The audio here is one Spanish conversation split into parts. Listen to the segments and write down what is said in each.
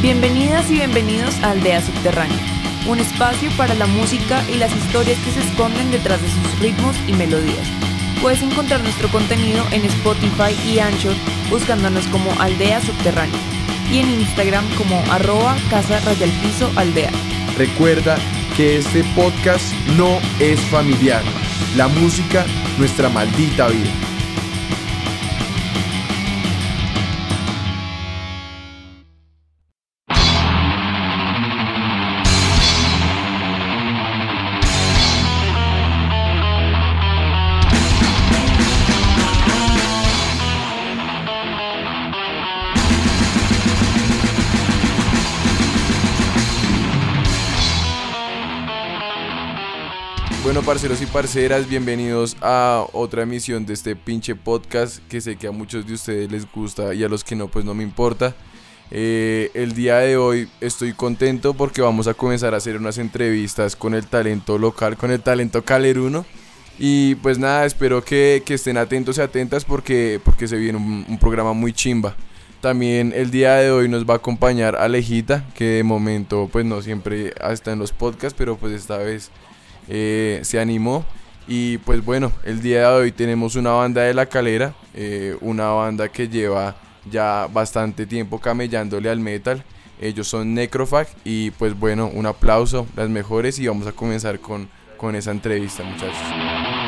Bienvenidas y bienvenidos a Aldea Subterránea, un espacio para la música y las historias que se esconden detrás de sus ritmos y melodías. Puedes encontrar nuestro contenido en Spotify y Anchor buscándonos como Aldea Subterránea y en Instagram como arroba casa piso aldea. Recuerda que este podcast no es familiar. La música, nuestra maldita vida. Parceros y parceras, bienvenidos a otra emisión de este pinche podcast que sé que a muchos de ustedes les gusta y a los que no, pues no me importa. Eh, el día de hoy estoy contento porque vamos a comenzar a hacer unas entrevistas con el talento local, con el talento caleruno. Y pues nada, espero que, estén atentos y atentas porque, porque se viene un, un, programa muy chimba. También el día de hoy nos va a acompañar Alejita, que de momento pues no siempre está en los podcasts, pero pues esta vez eh, se animó. Y pues bueno, el día de hoy tenemos una banda de la calera, eh, una banda que lleva ya bastante tiempo camellándole al metal. Ellos son Necrofag y pues bueno, un aplauso, las mejores y vamos a comenzar con, con esa entrevista muchachos.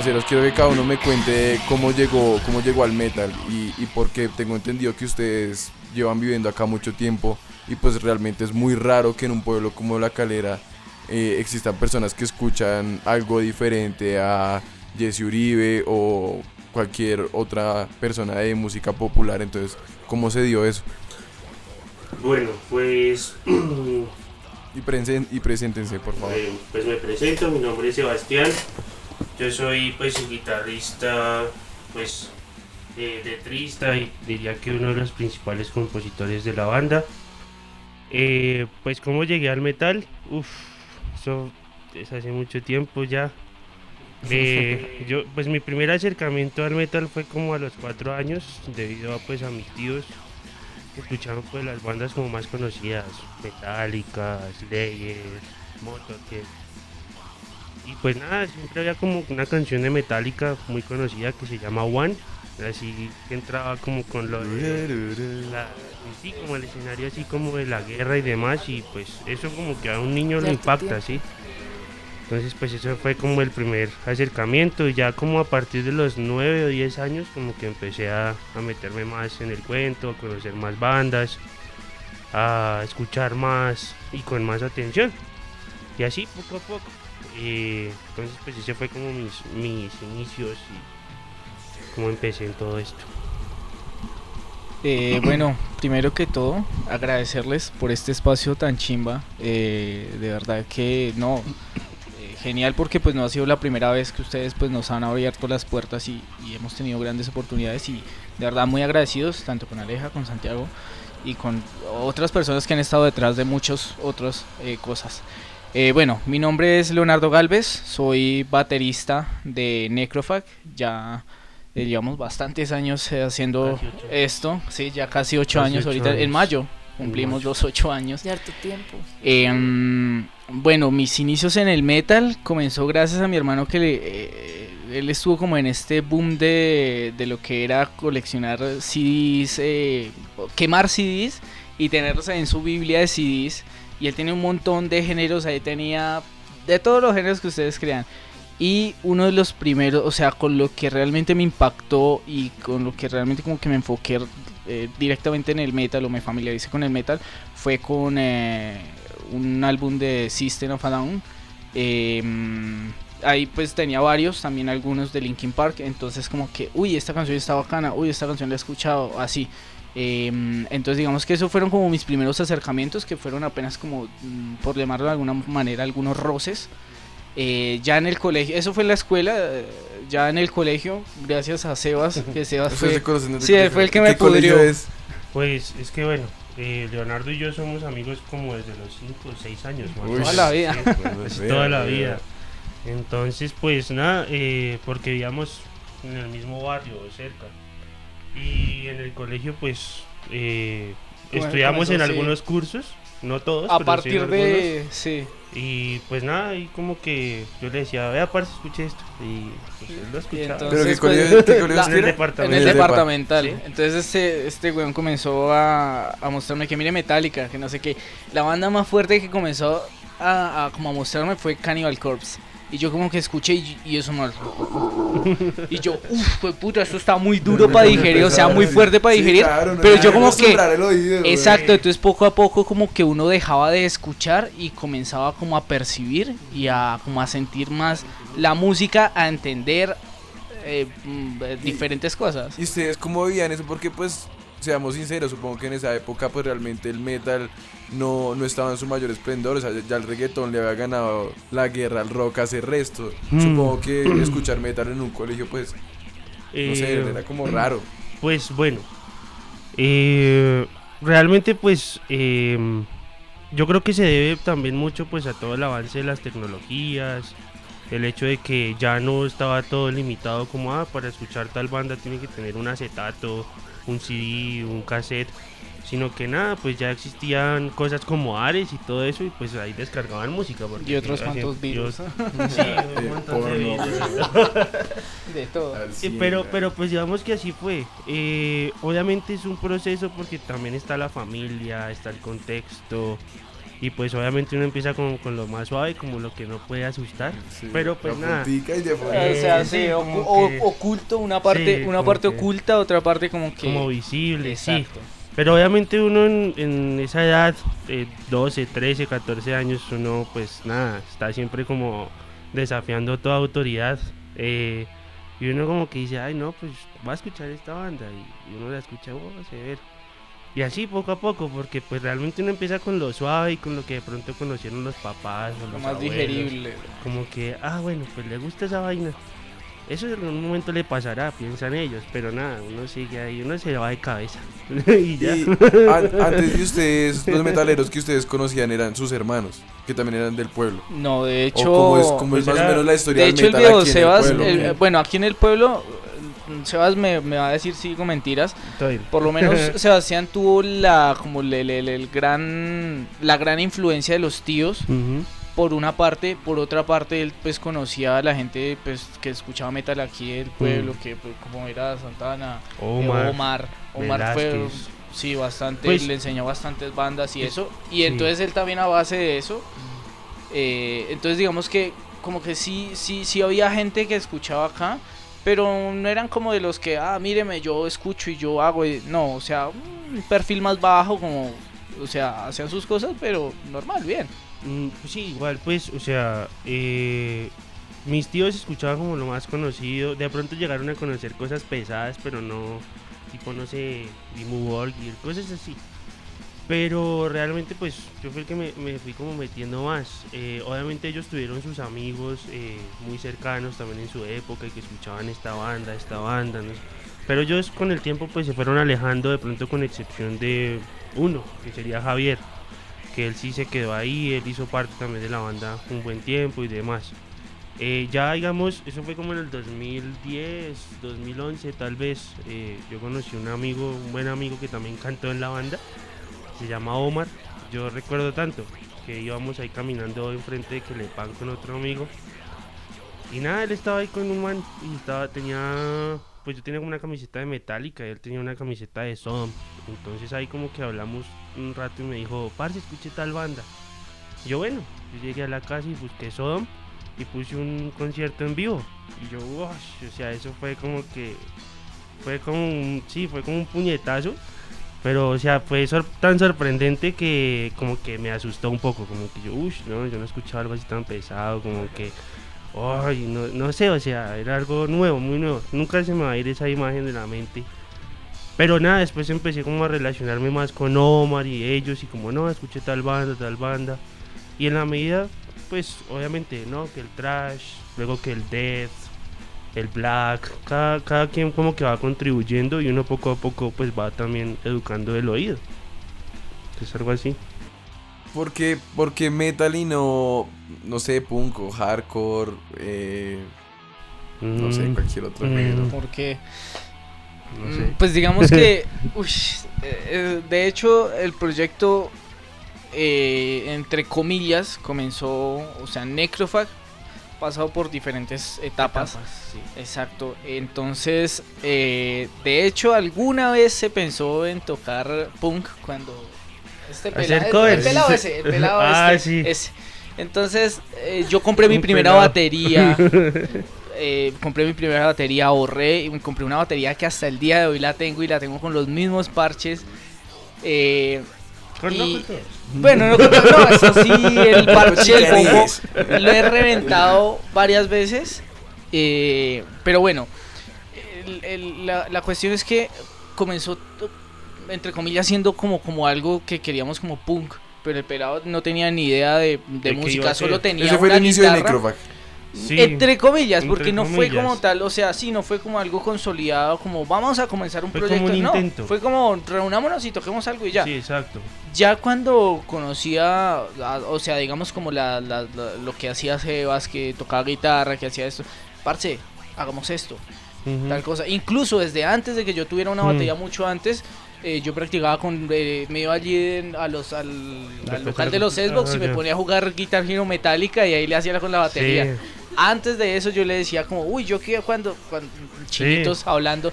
Parceros, quiero que cada uno me cuente cómo llegó, cómo llegó al metal y, y porque tengo entendido que ustedes llevan viviendo acá mucho tiempo y pues realmente es muy raro que en un pueblo como La Calera eh, existan personas que escuchan algo diferente a Jesse Uribe o cualquier otra persona de música popular. Entonces, ¿cómo se dio eso? Bueno, pues... y, presen y preséntense, por favor. pues me presento, mi nombre es Sebastián. Yo soy pues guitarrista, pues de trista y diría que uno de los principales compositores de la banda. Eh, pues como llegué al metal, uff, eso es hace mucho tiempo ya. Eh, yo, pues mi primer acercamiento al metal fue como a los cuatro años, debido a pues a mis tíos que escuchaban pues las bandas como más conocidas, Metallica, Slayer, Motorhead y pues nada, siempre había como una canción de Metallica muy conocida que se llama One, así que entraba como con lo de sí, como el escenario así como de la guerra y demás y pues eso como que a un niño le impacta, sí. Entonces pues eso fue como el primer acercamiento y ya como a partir de los 9 o 10 años como que empecé a, a meterme más en el cuento, a conocer más bandas, a escuchar más y con más atención. Y así poco a poco. Y entonces pues ese fue como mis, mis inicios y cómo empecé en todo esto. Eh, bueno, primero que todo, agradecerles por este espacio tan chimba. Eh, de verdad que no, eh, genial porque pues no ha sido la primera vez que ustedes pues nos han abierto las puertas y, hemos tenido grandes oportunidades y de verdad muy agradecidos tanto con Aleja, con Santiago y con otras personas que han estado detrás de muchas otras cosas. Eh, bueno, mi nombre es Leonardo Galvez, soy baterista de Necrofag, ya eh, llevamos bastantes años eh, haciendo esto, sí, ya casi ocho años ahorita, en mayo cumplimos los ocho años. De harto tiempo. Em, bueno, mis inicios en el metal comenzó gracias a mi hermano que le, él estuvo como en este boom de, de lo que era coleccionar CDs, quemar CDs y tenerlos en su biblia de CDs y él tenía un montón de géneros, ahí tenía de todos los géneros que ustedes crean. Y uno de los primeros, o sea, con lo que realmente me impactó y con lo que realmente como que me enfoqué eh, directamente en el metal o me familiaricé con el metal fue con eh, un álbum de System of a Down. Em, ahí pues tenía varios, también algunos de Linkin Park, entonces como que, uy, esta canción está bacana, uy, esta canción la he escuchado, así. Em, entonces digamos que esos fueron como mis primeros acercamientos, que fueron apenas como, mm, por llamarlo de alguna manera, algunos roces. Eh, ya en el colegio, eso fue en la escuela, eh, ya en el colegio, gracias a Sebas, que Sebas fue, se conocen desde sí, él fue el que ¿qué me colegio pudrió. es? Pues es que bueno, eh, Leonardo y yo somos amigos como desde los 5 o 6 años. más o Uy. menos. Toda la vida. Sí, Casi vea, toda la vea. vida. Entonces, pues nada, eh, porque vivíamos en el mismo barrio cerca. Y en el colegio, pues eh, Bueno, estudiamos en sí. algunos cursos, no todos. a pero sí en partir algunos. de, sí, Y pues nada, y como que yo le decía, vea, parce, escuche esto. Y pues él lo escuchaba. entonces, ¿Pero qué pues, colegio, qué colegio la- es que en el era? en departamento. el En el depa. departamental. Sí. Entonces este, este weón comenzó a, a mostrarme que mire Metallica, que no sé qué. La banda más fuerte que comenzó a, a como a mostrarme fue Cannibal Corpse. Y yo como que escuché y, y eso mal. Y yo, uff, puta, esto está muy duro para digerir, o sea, muy fuerte para Sí, digerir. claro, no pero yo como que... oído. Exacto, entonces poco a poco como que uno dejaba de escuchar y comenzaba como a percibir y a como a sentir más la música, a entender eh, mm, diferentes cosas. ¿Y ustedes cómo vivían eso? Porque pues, seamos sinceros, supongo que en esa época pues realmente el metal no, no estaba en su mayor esplendor, o sea, ya el reggaetón le había ganado la guerra al rock hace resto. Mm. Supongo que escuchar metal en un colegio pues, no sé, Eh, era como raro. Pues bueno, eh, realmente pues eh, yo creo que se debe también mucho pues a todo el avance de las tecnologías, el hecho de que ya no estaba todo limitado como ah, para escuchar tal banda tiene que tener un acetato, un CD, un cassette, sino que nada, pues ya existían cosas como Ares y todo eso y pues ahí descargaban música. porque, Y otros cuantos virus. Sí, un montón de virus. De todo. Sí, pero, pero pues digamos que así fue. Eh, obviamente es un proceso porque también está la familia, está el contexto. Y pues obviamente uno empieza con, con lo más suave, como lo que no puede asustar. Sí, pero, pues, la nada. y de O sea, Eh, sí, sí, o- que- oculto, una parte, Sí, una parte que- oculta, otra parte como que... Como visible, sí. Exacto. Pero obviamente uno en, en esa edad, eh, 12, 13, 14 años, uno pues nada, está siempre como desafiando toda autoridad. eh, y uno como que dice, ay no, pues va a escuchar esta banda. Y, y uno la escucha, oh, severo. Y así poco a poco, porque pues realmente uno empieza con lo suave y con lo que de pronto conocieron los papás o Lo los más abuelos. digerible. Como que, ah, bueno, pues le gusta esa vaina. Eso en algún momento le pasará, piensan ellos, pero nada, uno sigue ahí, uno se va de cabeza. y ya. Y an- antes de ustedes, los metaleros que ustedes conocían eran sus hermanos, que también eran del pueblo. No, de O hecho... cómo es, pues más o menos la historia De del hecho, el viejo aquí en Sebas, el pueblo. el- bueno, aquí en el pueblo, eh, Sebas me, me va a decir si digo mentiras. Por lo menos Sebastián tuvo la como el, el- el- el gran la gran influencia de los tíos por una parte, por otra parte él pues conocía a la gente pues que escuchaba metal aquí del pueblo, que pues, como era Santana, eh, Omar. Omar, Omar fue sí bastante, Pues- le enseñó bastantes bandas y eso y sí. entonces él también a base de eso eh, entonces digamos que como que sí sí sí había gente que escuchaba acá pero no eran como de los que ah míreme yo escucho y yo hago no o sea un perfil más bajo como o sea hacían sus cosas pero normal bien Mm, pues sí, igual, pues, o sea, eh, mis tíos escuchaban como lo más conocido. De pronto llegaron a conocer cosas pesadas, pero no, tipo, no sé, Dimmu Borgir, cosas así. Pero realmente, pues, yo fui el que me, fui como metiendo más. Eh, obviamente ellos tuvieron sus amigos eh, muy cercanos también en su época y que escuchaban esta banda, esta banda, ¿no? Pero ellos con el tiempo, pues, se fueron alejando de pronto con excepción de uno, que sería Javier que él sí se quedó ahí, él hizo parte también de la banda un buen tiempo y demás. Eh, ya digamos, eso fue como en el 2010, 2011 tal vez, yo conocí un amigo, un buen amigo que también cantó en la banda, se llama Omar, yo recuerdo tanto que íbamos ahí caminando enfrente de Quelepan con otro amigo y nada, él estaba ahí con un man y estaba, tenía, pues yo tenía una camiseta de Metallica y él tenía una camiseta de Sodom. Entonces ahí como que hablamos un rato y me dijo, parce, escuche tal banda. Yo bueno, yo llegué a la casa y busqué Sodom y puse un concierto en vivo. Y yo, "Ush", o sea, eso fue como que, fue como un, sí, fue como un puñetazo. Pero, o sea, fue sor- tan sorprendente que como que me asustó un poco, como que yo, uff, no, yo no he escuchado algo así tan pesado, como que, ay, no, no sé, o sea, era algo nuevo, muy nuevo. Nunca se me va a ir esa imagen de la mente. Pero nada, después empecé como a relacionarme más con Omar y ellos y como, no, escuché tal banda, tal banda. Y en la medida, pues, obviamente, ¿no? Que el trash, luego que el death, el black, cada, cada quien como que va contribuyendo y uno poco a poco pues va también educando el oído. Es algo así. ¿Por qué, por qué metal y no, no sé, punk o hardcore? eh, no sé, Mm, cualquier otro mm. género. Porque, no mm, sé. pues digamos que, eh, eh, de hecho, el proyecto, eh, entre comillas, comenzó, o sea, Necrofag, pasado por diferentes etapas. sí. Exacto. Entonces, eh, de hecho, alguna vez se pensó en tocar punk cuando este pelado, el, covers. pelado ese, el pelado Ah, este, sí. ese. Entonces, eh, yo compré mi primera pelado. batería. eh, compré mi primera batería, ahorré y compré una batería que hasta el día de hoy la tengo y la tengo con los mismos parches. Eh, No, Y- bueno, no, no, eso sí, el parche del lo he reventado varias veces. eh, pero bueno, el- el- la, la cuestión es que comenzó, to- entre comillas, siendo como, como algo que queríamos como punk. Pero el pelado no tenía ni idea de, de ¿De qué iba música, solo tenía Ese fue el inicio de guitarra. Sí. Entre comillas, entre porque no fue como tal, o sea, sí, no fue como algo consolidado, como vamos a comenzar un Fue como proyecto, un no, intento. fue como reunámonos y toquemos algo y ya. Sí, exacto. Ya cuando conocía, o sea, digamos como la, la- la- lo que hacía Sebas, que tocaba guitarra, que hacía esto, parce, hagamos esto, tal cosa. Incluso desde antes de que yo tuviera una Mm. batería, mucho antes, eh, yo practicaba con, eh, me iba allí en- a los, al, local de- los Xbox ah, y me ya. ponía a jugar Guitar Hero Metallica y ahí le hacía con la batería. Sí. Antes de eso yo le decía como, uy, yo que cuando, cuando chinitos hablando.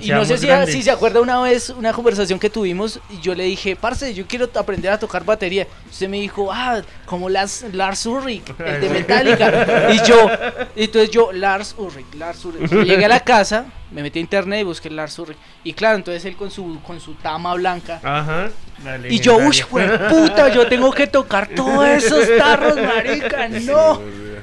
Y no sé si, si se acuerda una vez, una conversación que tuvimos, y yo le dije, parce, yo quiero aprender a tocar batería. Usted me dijo, ah, como Lars, Lars Ulrich, el de Metallica. y yo, y entonces yo, Lars Ulrich, Lars Ulrich. Llegué a la casa, me metí a internet y busqué Lars Ulrich. Y claro, entonces él con su, con su tama blanca. Ajá. Y yo, uy, puta, yo tengo que tocar todos esos tarros, marica, no.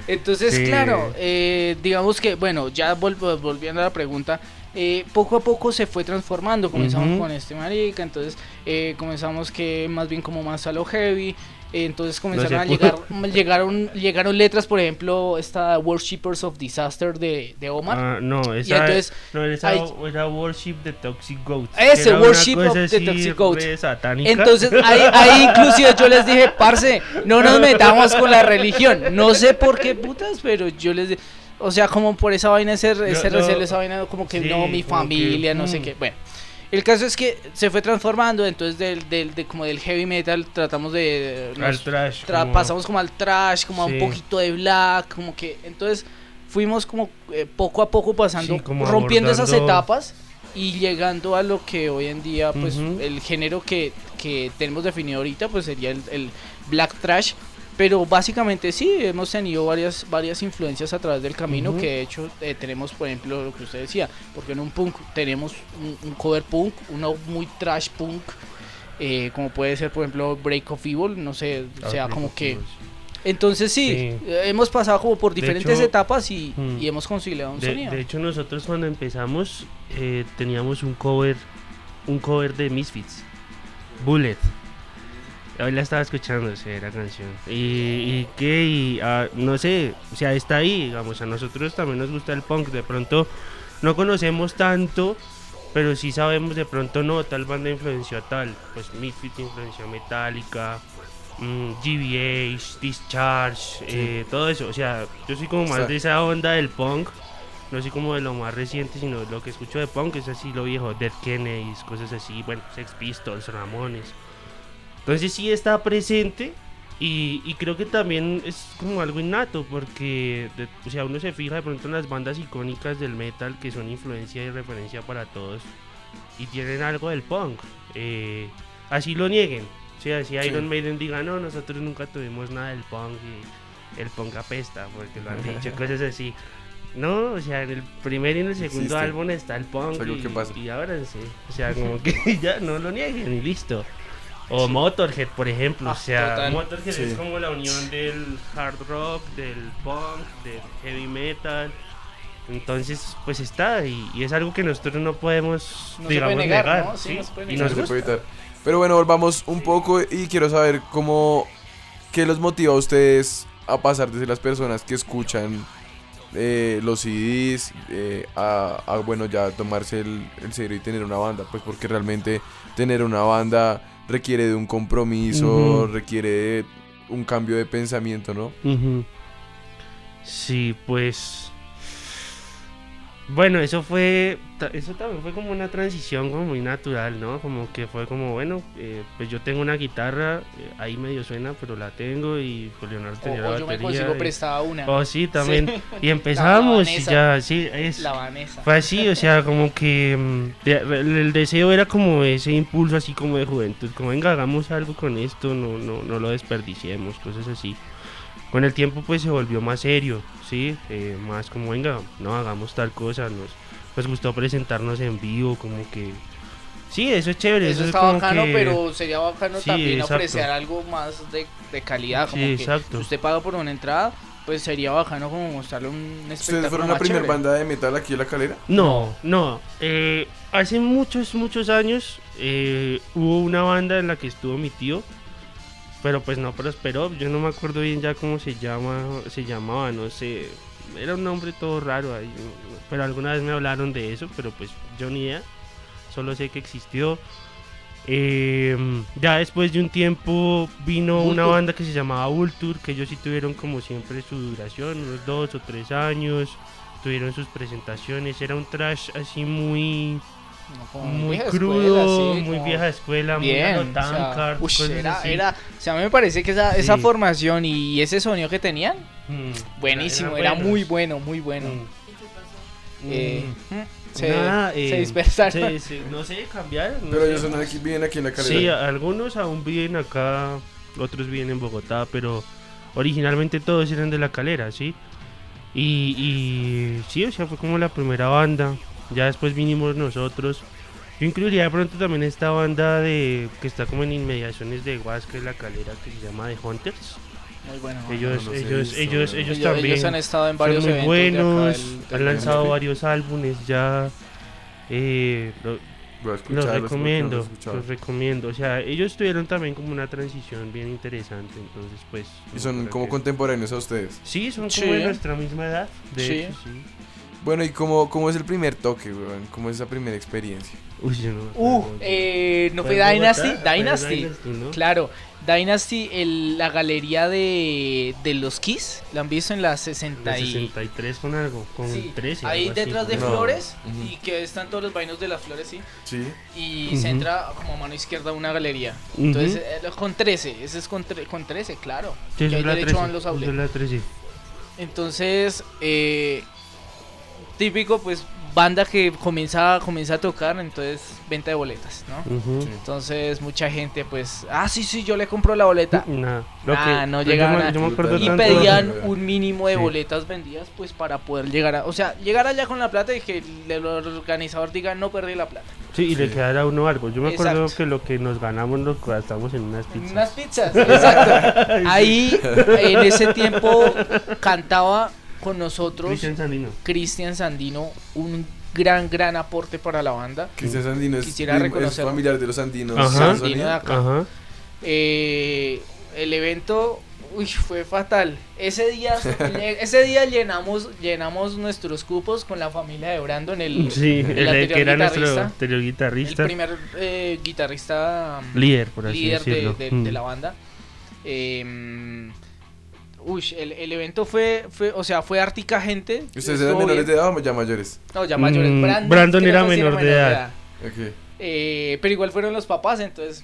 Entonces, Sí. claro, eh, digamos que, bueno, ya vol- volviendo a la pregunta, eh, poco a poco se fue transformando. Comenzamos con este marica, entonces eh, comenzamos que más bien como más a lo heavy. eh, entonces comenzaron a llegar, llegaron, llegaron letras, por ejemplo, esta Worshippers of Disaster de, de Omar. Ah, no, y esa, entonces, no, esa era Worship the Toxic Goat. Ese, Worship of the Toxic Goat. re satánica. Entonces ahí, ahí inclusive yo les dije, parce, no nos metamos con la religión. No sé por qué putas, pero yo les dije, o sea, como por esa vaina, ese, ese no, recelo, esa vaina, como que sí, no, mi familia, no sé mm. qué. Bueno, el caso es que se fue transformando, entonces del, del, de, como del heavy metal tratamos de... Al trash. tra- como- pasamos como al trash, como a un poquito de black, como que... Entonces fuimos como eh, poco a poco pasando, Sí, como rompiendo esas etapas y llegando a lo que hoy en día, pues Ujú. el género que, que tenemos definido ahorita, pues sería el, el black trash. Pero básicamente sí, hemos tenido varias, varias influencias a través del camino, que de hecho eh, tenemos, por ejemplo, lo que usted decía, porque en un punk tenemos un, un cover punk, uno muy trash punk, eh, como puede ser, por ejemplo, Break of Evil, no sé, o Ah, sea, Break como que... Evil, Entonces sí, Sí. eh, hemos pasado como por diferentes hecho, etapas y, mm, y hemos conciliado un De, sonido. de hecho, nosotros cuando empezamos eh, teníamos un cover, un cover de Misfits, Bullet. Hoy la estaba escuchando, sí, la canción. Y, y qué, y, ah, no sé, o sea, está ahí, digamos, a nosotros también nos gusta el punk. De pronto no conocemos tanto, pero sí sabemos de pronto no, tal banda influenció a tal. Pues Misfits influenció a Metallica, mm, GBH, Discharge, eh, todo eso. O sea, yo soy como más de esa onda del punk. No soy como de lo más reciente, sino lo que escucho de punk es así lo viejo, Dead Kennedys, cosas así, bueno, Sex Pistols, Ramones. Entonces sí está presente y, y creo que también es como algo innato porque, de- o sea, uno se fija de pronto en las bandas icónicas del metal que son influencia y referencia para todos y tienen algo del punk. eh, así lo nieguen. O sea, si Iron Maiden diga, no, nosotros nunca tuvimos nada del punk. y el ponga pesta, porque lo han dicho, cosas así. No, o sea, en el primer y en el segundo Existe. álbum está el punk y, y ábranse. O sea, como que ya no lo nieguen y listo. O Motorhead, por ejemplo. Ah, o sea, total. Motorhead Sí. es como la unión del hard rock, del punk, del heavy metal. Entonces, pues está, y, y es algo que nosotros no podemos, No se digamos, puede negar, negar. ¿no? Sí, ¿sí? no se puede y No nos se gusta. puede evitar. Pero bueno, volvamos un poco y quiero saber cómo, qué los motiva a ustedes a pasar de ser las personas que escuchan eh, los CDs eh, a, a, bueno, ya tomarse el, el serio y tener una banda. Pues porque realmente tener una banda requiere de un compromiso, requiere de un cambio de pensamiento, ¿no? Sí, pues. Bueno, eso fue. Eso también fue como una transición como muy natural, ¿no? Como que fue como, bueno, eh, pues yo tengo una guitarra, eh, ahí medio suena, pero la tengo y pues Leonardo O, tenía la o yo me consigo y- prestada una. Oh, sí, también. Sí. Y empezamos y Vanessa. ya, sí, es. La Vanessa. Fue así, o sea, como que mm, de- el deseo era como ese impulso así como de juventud, como venga, hagamos algo con esto, no, no, no lo desperdiciemos, cosas así. Con el tiempo pues se volvió más serio, ¿sí? Eh, más como venga, no hagamos tal cosa, nos, nos gustó presentarnos en vivo, como que... Sí, eso es chévere, Eso eso, es está como bacano, que- pero sería bacano Sí, también exacto. ofrecer algo más de, de calidad. Como Sí, que exacto. si usted paga por una entrada, pues sería bacano como mostrarle un espectáculo ¿Ustedes fueron la primera banda de metal aquí en la calera? No, no. eh, hace muchos, muchos años eh, hubo una banda en la que estuvo mi tío, pero pues no prosperó. Yo no me acuerdo bien ya cómo se llama, se llamaba, no sé. Era un nombre todo raro ahí, pero alguna vez me hablaron de eso, pero pues yo ni idea. Solo sé que existió. Eh, ya después de un tiempo vino una banda que se llamaba Vulture, que ellos sí tuvieron como siempre su duración, unos dos o tres años tuvieron sus presentaciones, era un trash así muy muy vieja crudo, escuela, sí, muy como- vieja escuela, Bien, muy o sea, era, era, o sea, a mí me parece que esa, esa Sí. formación y ese sonido que tenían, Mm, buenísimo, eran era buenos. muy bueno, muy bueno. Mm. Eh, Mm. mm, se, Nada, se eh, dispersaron. se- se- no sé, cambiaron. no Pero sé. ellos son aquí, viven aquí en la calera. Sí, algunos aún viven acá, otros viven en Bogotá, pero originalmente todos eran de la calera, ¿sí? Y, y sí, o sea, fue como la primera banda. Ya después vinimos nosotros. Yo incluiría de pronto también esta banda de que está como en inmediaciones de Huasca y la calera que se llama The Hunters. Muy bueno. Ellos, no ellos, visto, ellos, ellos, Ellos- también ellos han estado en son varios muy de acá buenos, del- del han lanzado varios álbumes ya. eh, lo- los recomiendo, los recomiendo. O sea, ellos tuvieron también como una transición bien interesante, entonces pues... Y son como que- contemporáneos a ustedes. Sí, son Sí. como de nuestra misma edad, de Sí. hecho, sí. Bueno, ¿y cómo, cómo es el primer toque, weón? ¿Cómo es esa primera experiencia? Uy, yo no... Uh, eh, ¿no fue Dynasty? Dynasty. ¿no? Claro, Dynasty, el- la galería de, de los Kiss, la han visto en la 60 De y... 63 con algo, con Sí, 13. ahí algo así, detrás de No. flores y que están todos los vainos de las flores, sí. Sí. Y se entra como a mano izquierda una galería. Entonces, eh, con 13, ese es con, tre- con 13, claro. Sí, Y eso ahí derecho 13, van los eso es outlets. la 13. Entonces, eh, típico, pues, banda que comienza, comienza a tocar, entonces, venta de boletas, ¿no? Entonces, mucha gente, pues, ah, sí, sí, yo le compro la boleta. Nada. Lo Ah, que- no yo llegaban me- a- Yo me acuerdo Y tanto- pedían un mínimo de Sí. boletas vendidas, pues, para poder llegar a... O sea, llegar allá con la plata y que el organizador diga, no perdí la plata. Sí, y le quedara a uno algo. Yo me acuerdo que lo que nos ganamos lo gastamos en unas pizzas. Unas pizzas, exacto. Ahí, en ese tiempo, cantaba con nosotros Cristian Sandino. Cristian Sandino, un gran, gran aporte para la banda. Cristian Sandino es, Quisiera es reconocerlo. familiar de los andinos. Ajá. ¿sí? Sandino Sonido? de acá. Ajá. Eh, el evento uy, fue fatal. Ese día, ese día llenamos, llenamos nuestros cupos con la familia de Brandon, el, Sí, el el, anterior que era nuestro guitarrista. anterior el guitarrista. primer eh, guitarrista líder, por así líder de, de- Mm. de la banda. Eh, uy, el, el evento fue, fue, o sea, fue artica gente. ¿Ustedes eran menores de edad o ya mayores? No, ya mayores. Mm, Brandon, Brandon era menor de edad. Eh, pero igual fueron los papás, entonces,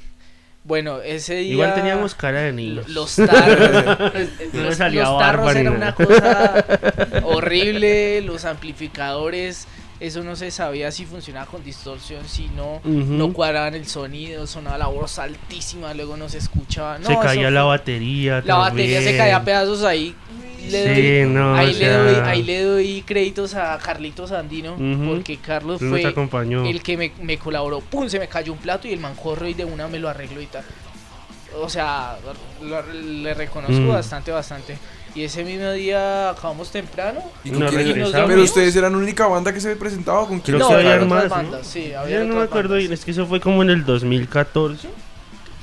bueno, ese día... Igual teníamos cara de niños. Los tarros, No me los, los tarros era una cosa horrible, los amplificadores eso no se sabía si funcionaba con distorsión, si no, no cuadraban el sonido, sonaba la voz altísima, luego no se escuchaba. No, se caía la batería. la batería se caía a pedazos ahí. Le Sí, doy, no, ahí, le sea- doy, ahí le doy créditos a Carlitos Andino, porque Carlos nos fue acompañó. el que me, me colaboró. ¡Pum! Se me cayó un plato y el man corre y de una me lo arregló y tal. O sea, lo- le reconozco Mm. bastante, bastante. Y ese mismo día acabamos temprano. ¿Y No con quién- regresamos. Pero ustedes eran la única banda que se presentaba con quién no, había otras más, ¿no? bandas, sí, había Yo no me acuerdo bandas. bien, es que eso fue como en el 2014.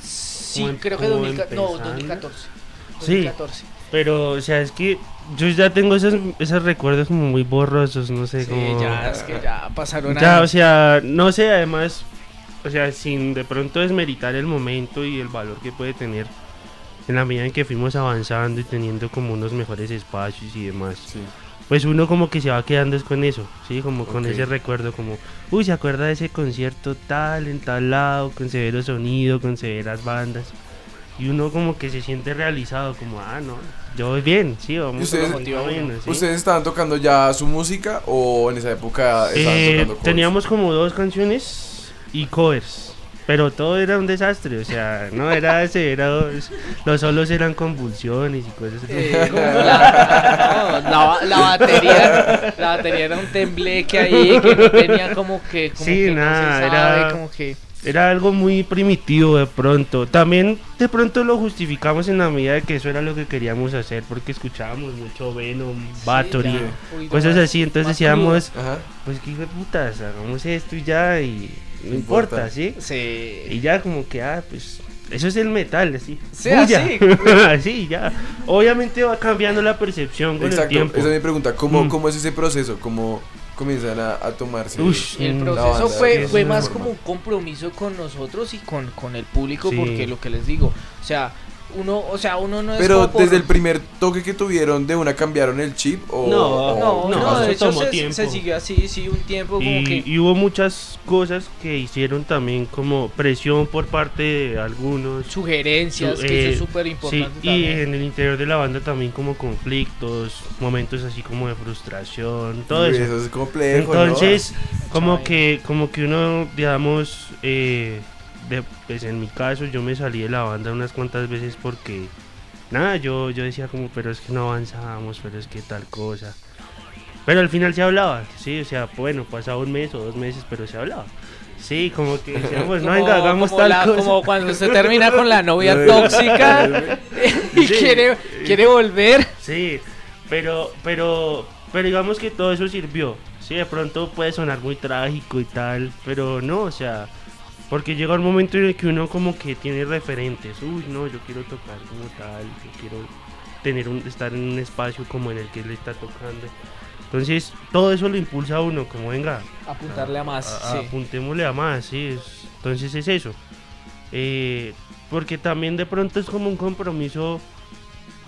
Sí, como em- creo que como 2014. No, empezando. 2014. Sí. 2014. Pero, o sea, es que yo ya tengo esos, esos recuerdos como muy borrosos, no sé, Sí, como... ya, es que ya pasaron Ya, o años. sea, no sé, además, o sea, sin de pronto desmeritar el momento y el valor que puede tener en la medida en que fuimos avanzando y teniendo como unos mejores espacios y demás. Sí. Pues uno como que se va quedando es con eso, ¿sí? Como con ese recuerdo, como, uy, ¿se acuerda de ese concierto tal, en tal lado, con severo sonido, con severas bandas? Y uno como que se siente realizado, como, ah, no, yo voy bien, sí, vamos ustedes- ¿sí? ¿Ustedes estaban tocando ya su música o en esa época estaban Eh, tocando covers? teníamos como dos canciones y covers. Pero todo era un desastre, o sea, no era severo, los solos eran convulsiones y cosas así. Eh, como la, no, la, la batería la batería era un tembleque ahí que no tenía como que como Sí, que no nada, era- sabe, como que Era algo muy primitivo de pronto. También de pronto lo justificamos en la medida de que eso era lo que queríamos hacer, porque escuchábamos mucho Venom, Sí, poquito cosas así. Entonces decíamos, Ajá. pues qué hijo de putas, hagamos esto y ya, y no importa, importa. ¿sí? Sí. Y ya como que, ah, pues eso es el metal, así. Sí, Bulla. así. Así, ya. Obviamente va cambiando la percepción con el Exacto, tiempo. esa es mi pregunta. ¿Cómo, Mm. cómo es ese proceso? ¿Cómo comienzan a, a tomarse? Ush, el proceso fue, fue más forma. como un compromiso con nosotros y con, con el público, Sí. porque lo que les digo, o sea, uno, o sea, uno no es Pero como por- desde el primer toque que tuvieron, ¿de una cambiaron el chip? O, No, o- no, no, no, eso de hecho se, tiempo. se siguió así, sí, un tiempo como Y, que y hubo muchas cosas que hicieron también como presión por parte de algunos. sugerencias, Su- que eso eh, es súper Sí, importante. y en el interior de la banda también como conflictos, momentos así como de frustración, todo Uy, eso. es complejo, ¿no? Entonces, como Chaval. que, como que uno, digamos, eh, de- pues en mi caso yo me salí de la banda unas cuantas veces porque, nada, yo, yo decía como, pero es que no avanzamos, pero es que tal cosa. Pero al final se hablaba, sí, o sea, bueno, pasaba un mes o dos meses, pero se hablaba. Sí, como que decíamos, no, Como- venga, hagamos como tal la- cosa. Como cuando usted termina con la novia tóxica y Sí. quiere, quiere volver. Sí, pero, pero, pero digamos que todo eso sirvió. Sí, de pronto puede sonar muy trágico y tal, pero no, o sea, porque llega un momento en el que uno como que tiene referentes. Uy, no, yo quiero tocar como tal, yo quiero tener un, estar en un espacio como en el que él está tocando. Entonces, todo eso lo impulsa a uno, como venga, Apuntarle a más, a- sí. apuntémosle a más, sí. es- entonces es eso. Eh, porque también de pronto es como un compromiso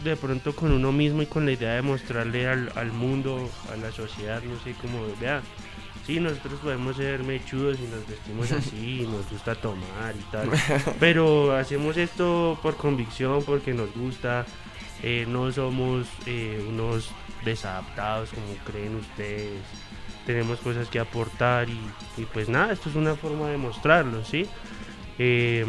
de pronto con uno mismo y con la idea de mostrarle al, al mundo, a la sociedad, no sé, como, vean, sí, nosotros podemos ser mechudos y nos vestimos así, y nos gusta tomar y tal, pero hacemos esto por convicción, porque nos gusta, eh, no somos eh, unos desadaptados como creen ustedes, tenemos cosas que aportar y, y pues nada, esto es una forma de mostrarlo, ¿sí? Eh,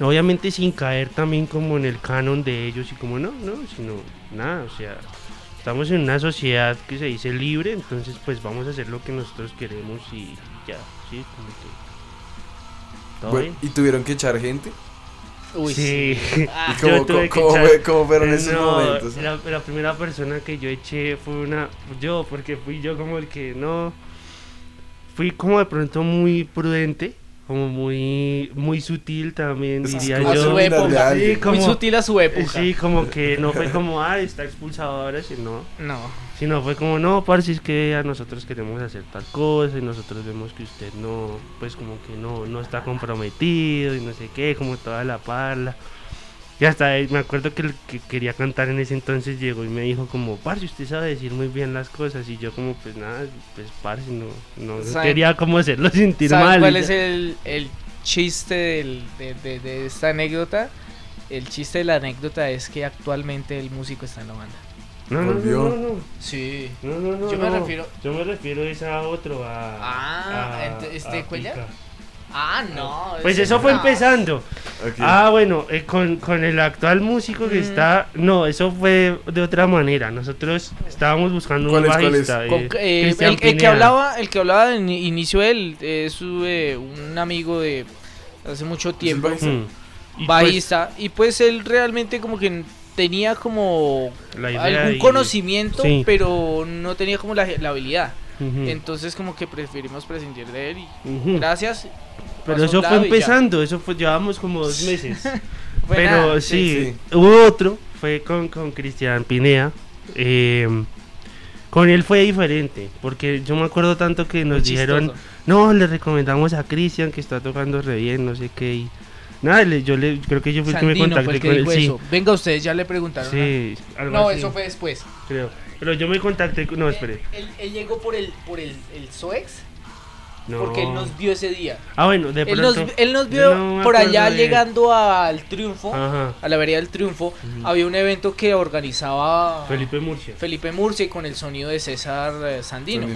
obviamente sin caer también como en el canon de ellos y como no, no, sino nada, o sea, estamos en una sociedad que se dice libre, entonces pues vamos a hacer lo que nosotros queremos y ya, ¿sí? Como que... ¿Todo Bueno, ¿Y tuvieron que echar gente? Uy, bien? Sí. Ah, ¿Y cómo, cómo- cómo echar- fue- cómo fueron esos No, momentos? La, la primera persona que yo eché fue una. Yo, porque fui yo como el que no. Fui como de pronto muy prudente, como muy muy sutil también, Es diría como a yo. su dominar de época. Sí, como- Muy sutil a su época. Sí, como que no fue como, ah, está expulsado ahora, sino, No. sino fue como, no, parce, es que a nosotros queremos hacer tal cosa y nosotros vemos que usted no, pues como que no, no está comprometido y no sé qué, como toda la parla. Y hasta ahí, me acuerdo que el que quería cantar en ese entonces llegó y me dijo como, parce, usted sabe decir muy bien las cosas. Y yo como, pues nada, pues parce, no, no ¿Saben- quería como hacerlo sentir ¿Saben mal. cuál es el, el chiste del- de, de- de esta anécdota? El chiste de la anécdota es que actualmente el músico está en la banda. No, no. Sí. No, no, no, Yo me no. refiero- Yo me refiero es a otro, a. Ah, a- este a Cuellar. Pica. Ah, no. Pues eso fue no. empezando. Ah, bueno, eh, con, con el actual músico que Mm. está. No, eso fue de otra manera. Nosotros estábamos buscando un bajista. Eh, eh, el, el que hablaba, el que hablaba de ini- inicio él es eh, un amigo de hace mucho tiempo, bajista? Mm. Y bajista, y pues él realmente como que tenía como pues, la idea algún y- conocimiento, Sí. pero no tenía como la, la habilidad. Entonces como que preferimos prescindir de él y gracias. Pero eso fue empezando, eso fue, llevamos como dos meses. Pero nada, sí, hubo otro, fue con, con Cristian Pinea. eh, con él fue diferente, porque yo me acuerdo tanto que nos Muy dijeron, chistoso. no, le recomendamos a Cristian que está tocando re bien, no sé qué. Y, nada, le- yo le, creo que yo fui el que me contacté el que con él. Sí, eso. Venga, ustedes ya le preguntaron. sí, algo No, así, eso fue después. creo. Pero yo me contacté con, no, espere. Él, él llegó por el por el, el SOEX No. porque él nos vio ese día. Ah, bueno, de Él nos, pronto. él nos vio no por allá de- llegando al Triunfo, Ajá, a la vereda del Triunfo. Había un evento que organizaba Felipe Murcia. Felipe Murcia con el sonido de César eh, Sandino.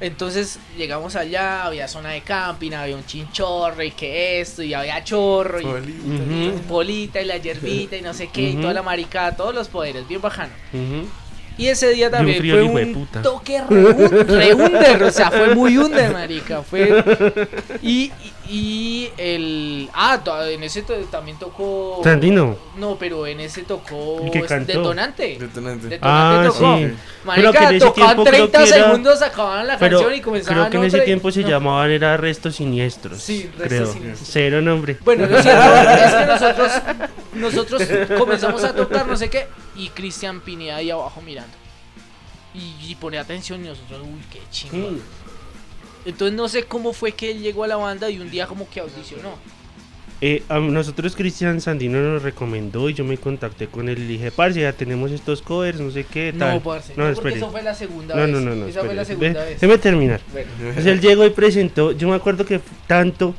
Entonces llegamos allá, había zona de camping, había un chinchorro y que esto, y había chorro y Polito. Ujú. polita y la hierbita y no sé qué, y toda la maricada, todos los poderes, bien bajano. Y ese día también frío fue el un puta. toque re, un- re under, o sea, fue muy under, marica. Fue. Y, y, el. Ah, en ese to- también tocó. Sandino. No, pero en ese tocó. Detonante. Detonante. Detonante Ah, tocó. sí. Marica, tocaban tiempo creo 30 que era- segundos, acababan la Pero canción y comenzaban creo que en ese otra tiempo se no. llamaban era restos siniestros. Sí, Restos creo. Siniestros. Cero nombre. Bueno, lo cierto es que nosotros, nosotros comenzamos a tocar no sé qué y Cristian Pineda ahí abajo mirando. Y, y pone atención y nosotros, uy, qué chingo. Entonces no sé cómo fue que él llegó a la banda y un día como que audicionó. Eh, a nosotros Cristian Sandino nos recomendó y yo me contacté con él y dije, parce, ya tenemos estos covers, no sé qué, tal. No, parce. No, No, porque eso fue la segunda No, vez. no, no, no. Esa fue espere. la segunda Ve- vez. Déjeme terminar. Bueno, Entonces él llegó y presentó, yo me acuerdo que tanto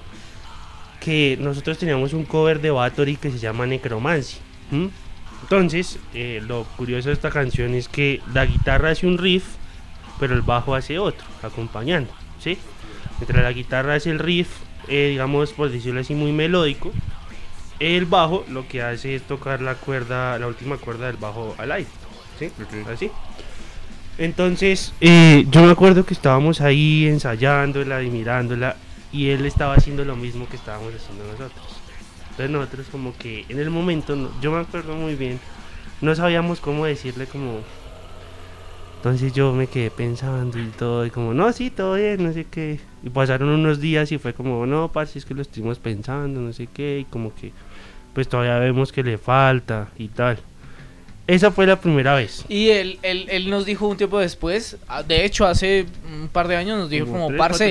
que nosotros teníamos un cover de Bathory que se llama Necromancy. Entonces, eh, lo curioso de esta canción es que la guitarra hace un riff, pero el bajo hace otro, acompañando, ¿sí? Mientras la guitarra hace el riff, eh, digamos, por decirlo así, muy melódico, el bajo lo que hace es tocar la cuerda, la última cuerda del bajo al aire, ¿sí? Así. Entonces, eh, yo me acuerdo que estábamos ahí ensayándola y mirándola y él estaba haciendo lo mismo que estábamos haciendo nosotros. Entonces nosotros como que en el momento, no- yo me acuerdo muy bien, no sabíamos cómo decirle como... Entonces yo me quedé pensando y todo, y como, no, sí, todo bien, no sé qué. Y pasaron unos días y fue como, no, parce, es que lo estuvimos pensando, no sé qué, y como que, pues todavía vemos que le falta y tal. Esa fue la primera vez. Y él, él, él nos dijo un tiempo después, ah, de hecho hace un par de años nos dijo como, tres, parce.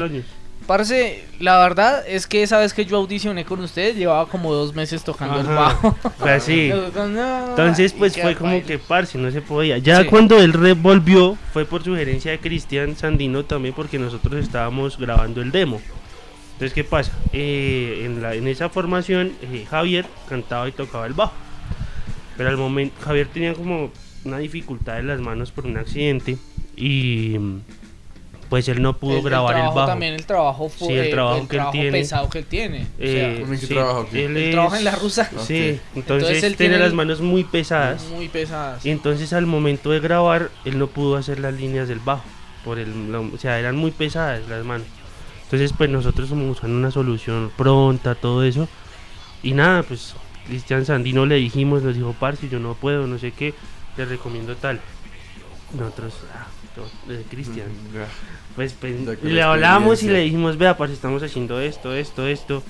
Parce, la verdad es que esa vez que yo audicioné con ustedes llevaba como dos meses tocando el bajo. Sea, sí. Entonces, pues fue como baile. que parce, no se podía. Ya Sí. cuando él volvió, fue por sugerencia de Cristian Sandino también, porque nosotros estábamos grabando el demo. Entonces, ¿qué pasa? Eh, en, la, en esa formación, eh, Javier cantaba y tocaba el bajo. Pero al momento, Javier tenía como una dificultad en las manos por un accidente y pues él no pudo El- grabar el, trabajo bajo. También el trabajo fue Sí, el trabajo el que él trabajo tiene. pesado que él tiene. O Eh, ¿Con qué sí, trabaja aquí? él Él trabaja en la rusa. Sí, entonces, Entonces él tiene las el- manos muy pesadas. sea, muy pesadas. Y entonces al momento de grabar, él no pudo hacer las líneas del bajo. Por el, la- o sea, eran muy pesadas las manos. Entonces, pues nosotros como buscando una solución pronta, todo eso. Y nada, pues Cristian Sandino le dijimos, nos dijo, parce, yo no puedo, no sé qué, te recomiendo tal. Nosotros, ah, eh, Cristian. Pues, pues, le la hablamos y le dijimos, vea, parce, estamos haciendo esto, esto, esto.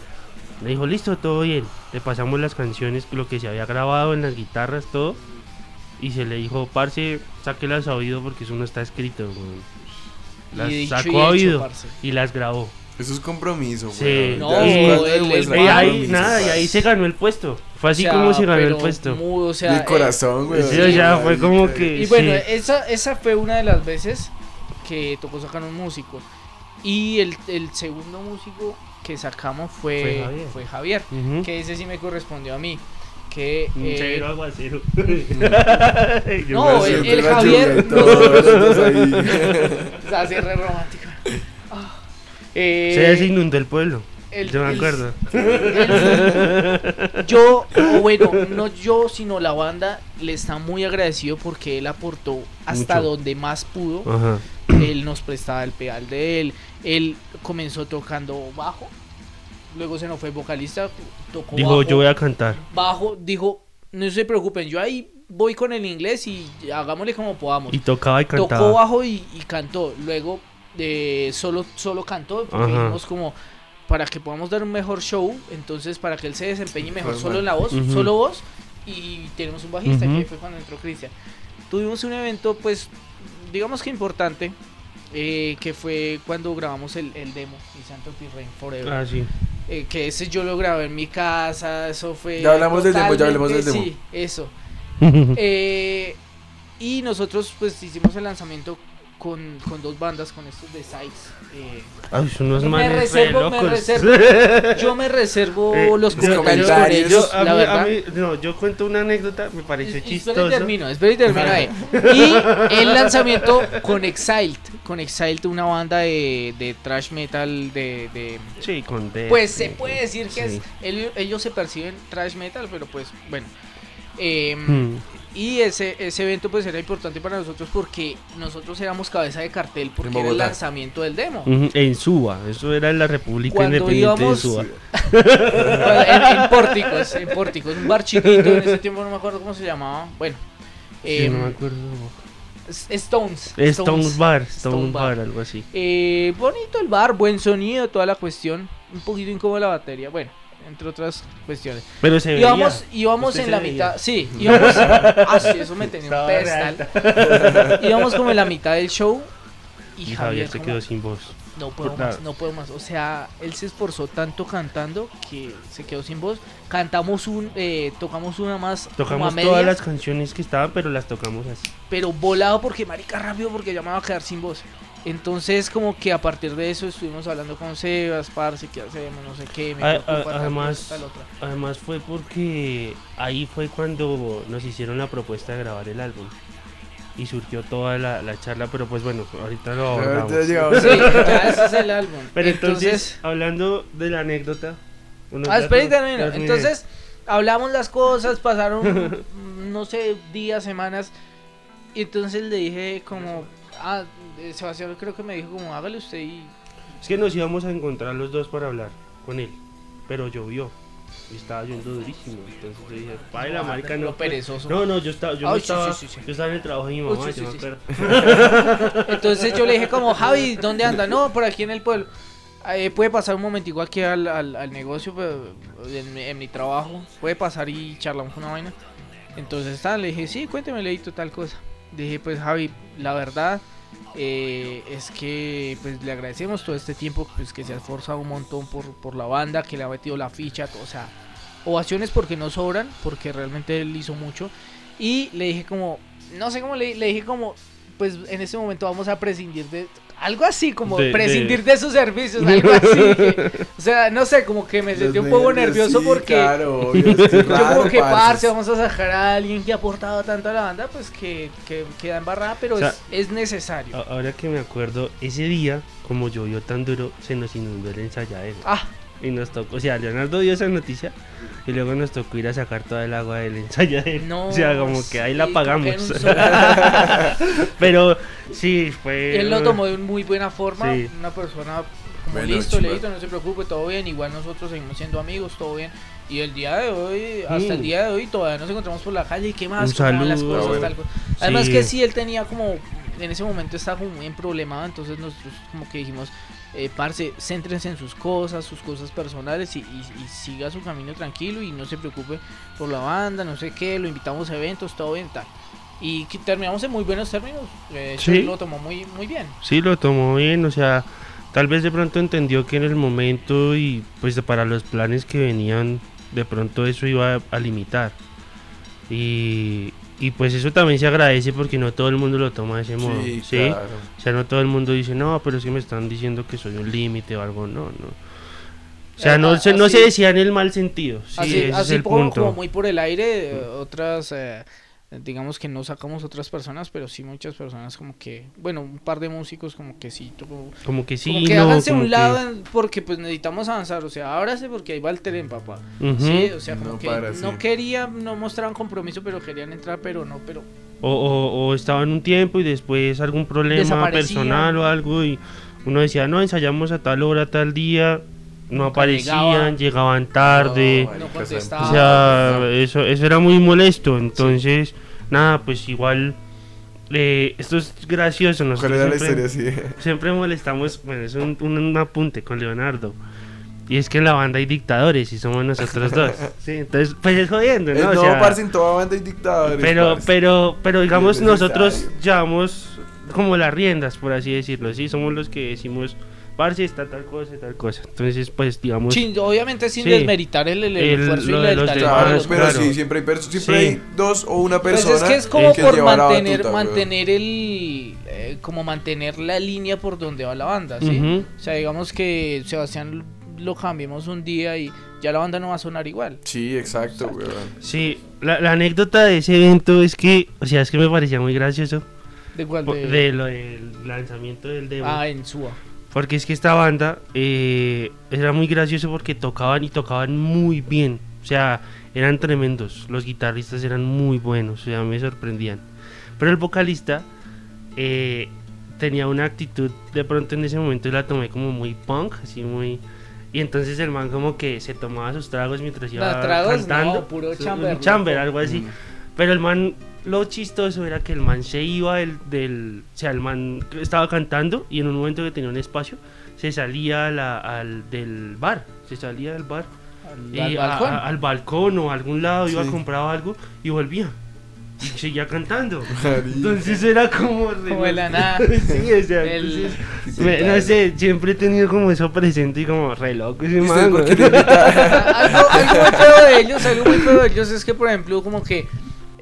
Le dijo, listo, todo bien. Le pasamos las canciones, lo que se había grabado en las guitarras, todo. Y se le dijo, parce, sáquelas a oído porque eso no está escrito. weón". Las Y sacó a oído parce. y las grabó. Eso es compromiso, Sí. No, Ya y- ahí, nada, y ahí se ganó el puesto. Fue así O sea, como se ganó el puesto. muy- o sea, De eh, corazón, güey. Sí, o sea, fue como que- Y bueno, Sí. esa, esa fue una de las veces que tocó sacar un músico. Y el, el segundo músico que sacamos Fue fue, Javier. fue Javier, Ujú. que ese sí me correspondió a mí. que... Un eh, No, el- el Javier- así re romántico. Ah. Eh, Se desinundó el pueblo. el- Yo me el- acuerdo. Yo, o bueno, no yo, sino la banda le está muy agradecido porque él aportó hasta Mucho. donde más pudo. Ajá. Él nos prestaba el pedal de él. Él comenzó tocando bajo. Luego se nos fue vocalista. Tocó Dijo, bajo, yo voy a cantar. bajo. Dijo, no se preocupen, yo ahí voy con el inglés y hagámosle como podamos. Y tocaba y Tocó cantaba. bajo y, y cantó. Luego eh, solo, solo cantó porque dijimos como para que podamos dar un mejor show, entonces para que él se desempeñe mejor solo en la voz, Ujú. solo voz y tenemos un bajista Ujú. que fue cuando entró Cristian. Tuvimos un evento pues digamos que importante eh, que fue cuando grabamos el, el demo y Santo Rain Forever. Ah, sí. Eh, que ese yo lo grabé en mi casa, eso fue Ya hablamos del demo, ya hablemos del demo. Sí, eso. Eh, y nosotros pues hicimos el lanzamiento con, con dos bandas, con estos de Sites. eh, Ay, son unos Me reservo- re me locos. reservo- yo me reservo Eh, los comentarios yo- sobre yo- ellos, a la mí- verdad. a mí- no, yo cuento una anécdota, me pareció Es- Espera y chistoso. termino, espera y termino ahí. Y el lanzamiento con Exiled, con Exiled, una banda de, de thrash metal de, de- Sí, con D. Pues se puede decir que Sí. es, el- ellos se perciben thrash metal, pero pues bueno. Em, Hmm. Y ese, ese evento pues era importante para nosotros porque nosotros éramos cabeza de cartel porque era el lanzamiento del demo. En Suba, eso era en la República Cuando Independiente íbamos- de Suba. en, en Pórticos, en Pórticos, un bar chiquito, en ese tiempo no me acuerdo cómo se llamaba. Bueno, Sí, em, no me acuerdo. S- Stones. Stone Bar, Stone, Stone Bar, Bar. algo así. Eh, bonito el bar, buen sonido, toda la cuestión. Un poquito incómoda la batería, bueno, entre otras cuestiones. Pero se veía. Íbamos, íbamos en la veía. mitad, sí, íbamos, ah, sí, eso me tenía un Estaba re pedestal. Íbamos como en la mitad del show y, Y Javier Javier se como, quedó sin voz. no puedo más, no puedo más. O sea, él se esforzó tanto cantando que se quedó sin voz. Cantamos un, eh, tocamos una más como a Tocamos todas las canciones que estaban, pero las tocamos así. pero volado porque marica rápido porque ya me va a quedar sin voz. Entonces como que a partir de eso estuvimos hablando con Sebas, parce, qué hacemos, no sé qué, me A- preocupa a- además- tal otra. Además fue porque ahí fue cuando nos hicieron la propuesta de grabar el álbum. Y surgió toda la, la charla, pero pues bueno, ahorita lo Ahorita abordamos. llegamos. Sí, ya ese es el álbum. Pero entonces, hablando de la anécdota... Ah, datos- Entonces, hablamos las cosas, pasaron, no sé, días, semanas. Y entonces le dije como, ah, eh, Sebastián creo que me dijo como, hágale usted y... Es que nos íbamos a encontrar los dos para hablar con él, pero llovió. Y estaba lloviendo durísimo. Entonces yo dije, baila, Ah, marica, no. puede". perezoso. No, no, yo estaba, yo no Ay, sí, estaba, sí, sí, sí. yo estaba en el trabajo de mi Uy, mamá, sí, yo sí, me acuerdo. Entonces yo le dije como, Javi, ¿dónde anda? No, por aquí en el pueblo. Eh, puede pasar un momentico aquí al, al, al negocio, en, mi- en mi trabajo. Puede pasar y charlamos una vaina. Entonces tal, le dije, sí, cuénteme, leíto tal cosa. Dije, pues Javi, la verdad eh, es que pues le agradecemos todo este tiempo pues que se ha esforzado un montón por, por la banda, que le ha metido la ficha, o sea, ovaciones porque no sobran, porque realmente él hizo mucho. Y le dije como, no sé cómo le, le dije como, pues en este momento vamos a prescindir de algo así, como De- prescindir de, sus servicios, algo así. que- o sea, no sé, como que me sentí un poco nervioso sí, porque Claro, obvio, yo raro, como que parce, vamos a sacar a alguien que ha aportado tanto a la banda, pues que, que queda embarrada, pero O sea, es, es necesario. Ahora que me acuerdo, ese día, como llovió tan duro, se nos inundó el ensayadero. Ah, Y nos tocó, o sea, Leonardo dio esa noticia y luego nos tocó ir a sacar toda el agua del ensayadero. no. o sea, como que ahí la pagamos. Pero sí, fue. Él lo tomó de muy buena forma, Sí. una persona como Bueno, listo, leíto, no se preocupe, todo bien, igual nosotros seguimos siendo amigos, todo bien. Y el día de hoy, hasta el día de hoy, todavía nos encontramos por la calle y qué más, Un las cosas, Ah, bueno. tal cosa. Además Sí. que sí, él tenía como, en ese momento estaba como muy problemado, entonces nosotros como que dijimos, eh, parce, céntrense en sus cosas, sus cosas personales y, y- y siga su camino tranquilo y no se preocupe por la banda, no sé qué, lo invitamos a eventos, todo bien, tal. Y que terminamos en muy buenos términos, eh, Sí. lo tomó muy, muy bien. Sí, lo tomó bien, o sea, tal vez de pronto entendió que en el momento y pues para los planes que venían, de pronto eso iba a, a limitar. Y, y pues eso también se agradece porque no todo el mundo lo toma de ese modo. Sí, ¿sí? claro. O sea, no todo el mundo dice, no, pero es que me están diciendo que soy un límite o algo. No, no. sea, no, Eh, se, no se decía en el mal sentido. Sí, así ese es el como, punto. como muy por el aire, eh, otras, eh, digamos que no sacamos otras personas, pero sí muchas personas como que, bueno, un par de músicos como que sí, como, Como que sí, como que no, háganse como un que- lado porque pues necesitamos avanzar, o sea, ábrase porque ahí va el tren, papá. Sí, o sea, como No que para, no sí. querían, no mostraban compromiso, pero querían entrar, pero no, pero O, o, o estaban un tiempo y después algún problema personal o algo y uno decía, no, ensayamos a tal hora, tal día, no aparecían, llegaban. llegaban tarde. No contestaba. o sea, eso, eso era muy molesto. Entonces, nada, pues igual, eh, esto es gracioso. ¿Cuál Nosotros era la siempre, historia así? siempre molestamos, bueno, es un, un- un apunte con Leonardo. Y es que en la banda hay dictadores y somos nosotros dos. Sí, entonces, pues es jodiendo, ¿no? Eh, O no, sea, parce, en toda banda hay dictadores. pero, parce. pero, pero digamos, nosotros llevamos como las riendas, por así decirlo, ¿sí? Somos los que decimos, parce, está tal cosa, tal cosa. Entonces, pues, digamos... Sin- obviamente sin Sí. desmeritar el, el El- esfuerzo y los talento Claro, pero claro. sí, siempre hay, perso- siempre Sí. hay dos o una Pues persona es que es como que por mantener, batuta, mantener el, eh, como mantener la línea por donde va la banda, ¿sí? O sea, digamos que Sebastián lo cambiemos un día y ya la banda no va a sonar igual. Sí, exacto, weón. Sí, la, la anécdota de ese evento es que, o sea, es que me parecía muy gracioso ¿De cuál? de lo del lanzamiento del demo. ah, en Suba. Porque es que esta banda eh, era muy gracioso porque tocaban y tocaban muy bien. O sea, eran tremendos. Los guitarristas eran muy buenos. O sea, me sorprendían. Pero el vocalista eh, tenía una actitud, de pronto en ese momento la tomé como muy punk, así muy... Y entonces el man como que se tomaba sus tragos mientras iba tragos cantando. no, puro chamber, Un chamber, algo así. Mm. Pero el man, lo chistoso era que el man se iba del, del- O sea, el man estaba cantando y en un momento que tenía un espacio, se salía la- al, del bar. Se salía del bar. Al, y al balcón. a- al balcón o a algún lado, iba a comprar algo y volvía. Y seguía cantando. Entonces era como... re- Como de la nada. sí, o sea, El- entonces, me- no sé, siempre he tenido como eso presente y como re loco ese ¿Y usted man. algo, algo muy feo de ellos, algo muy feo de ellos es que, por ejemplo, como que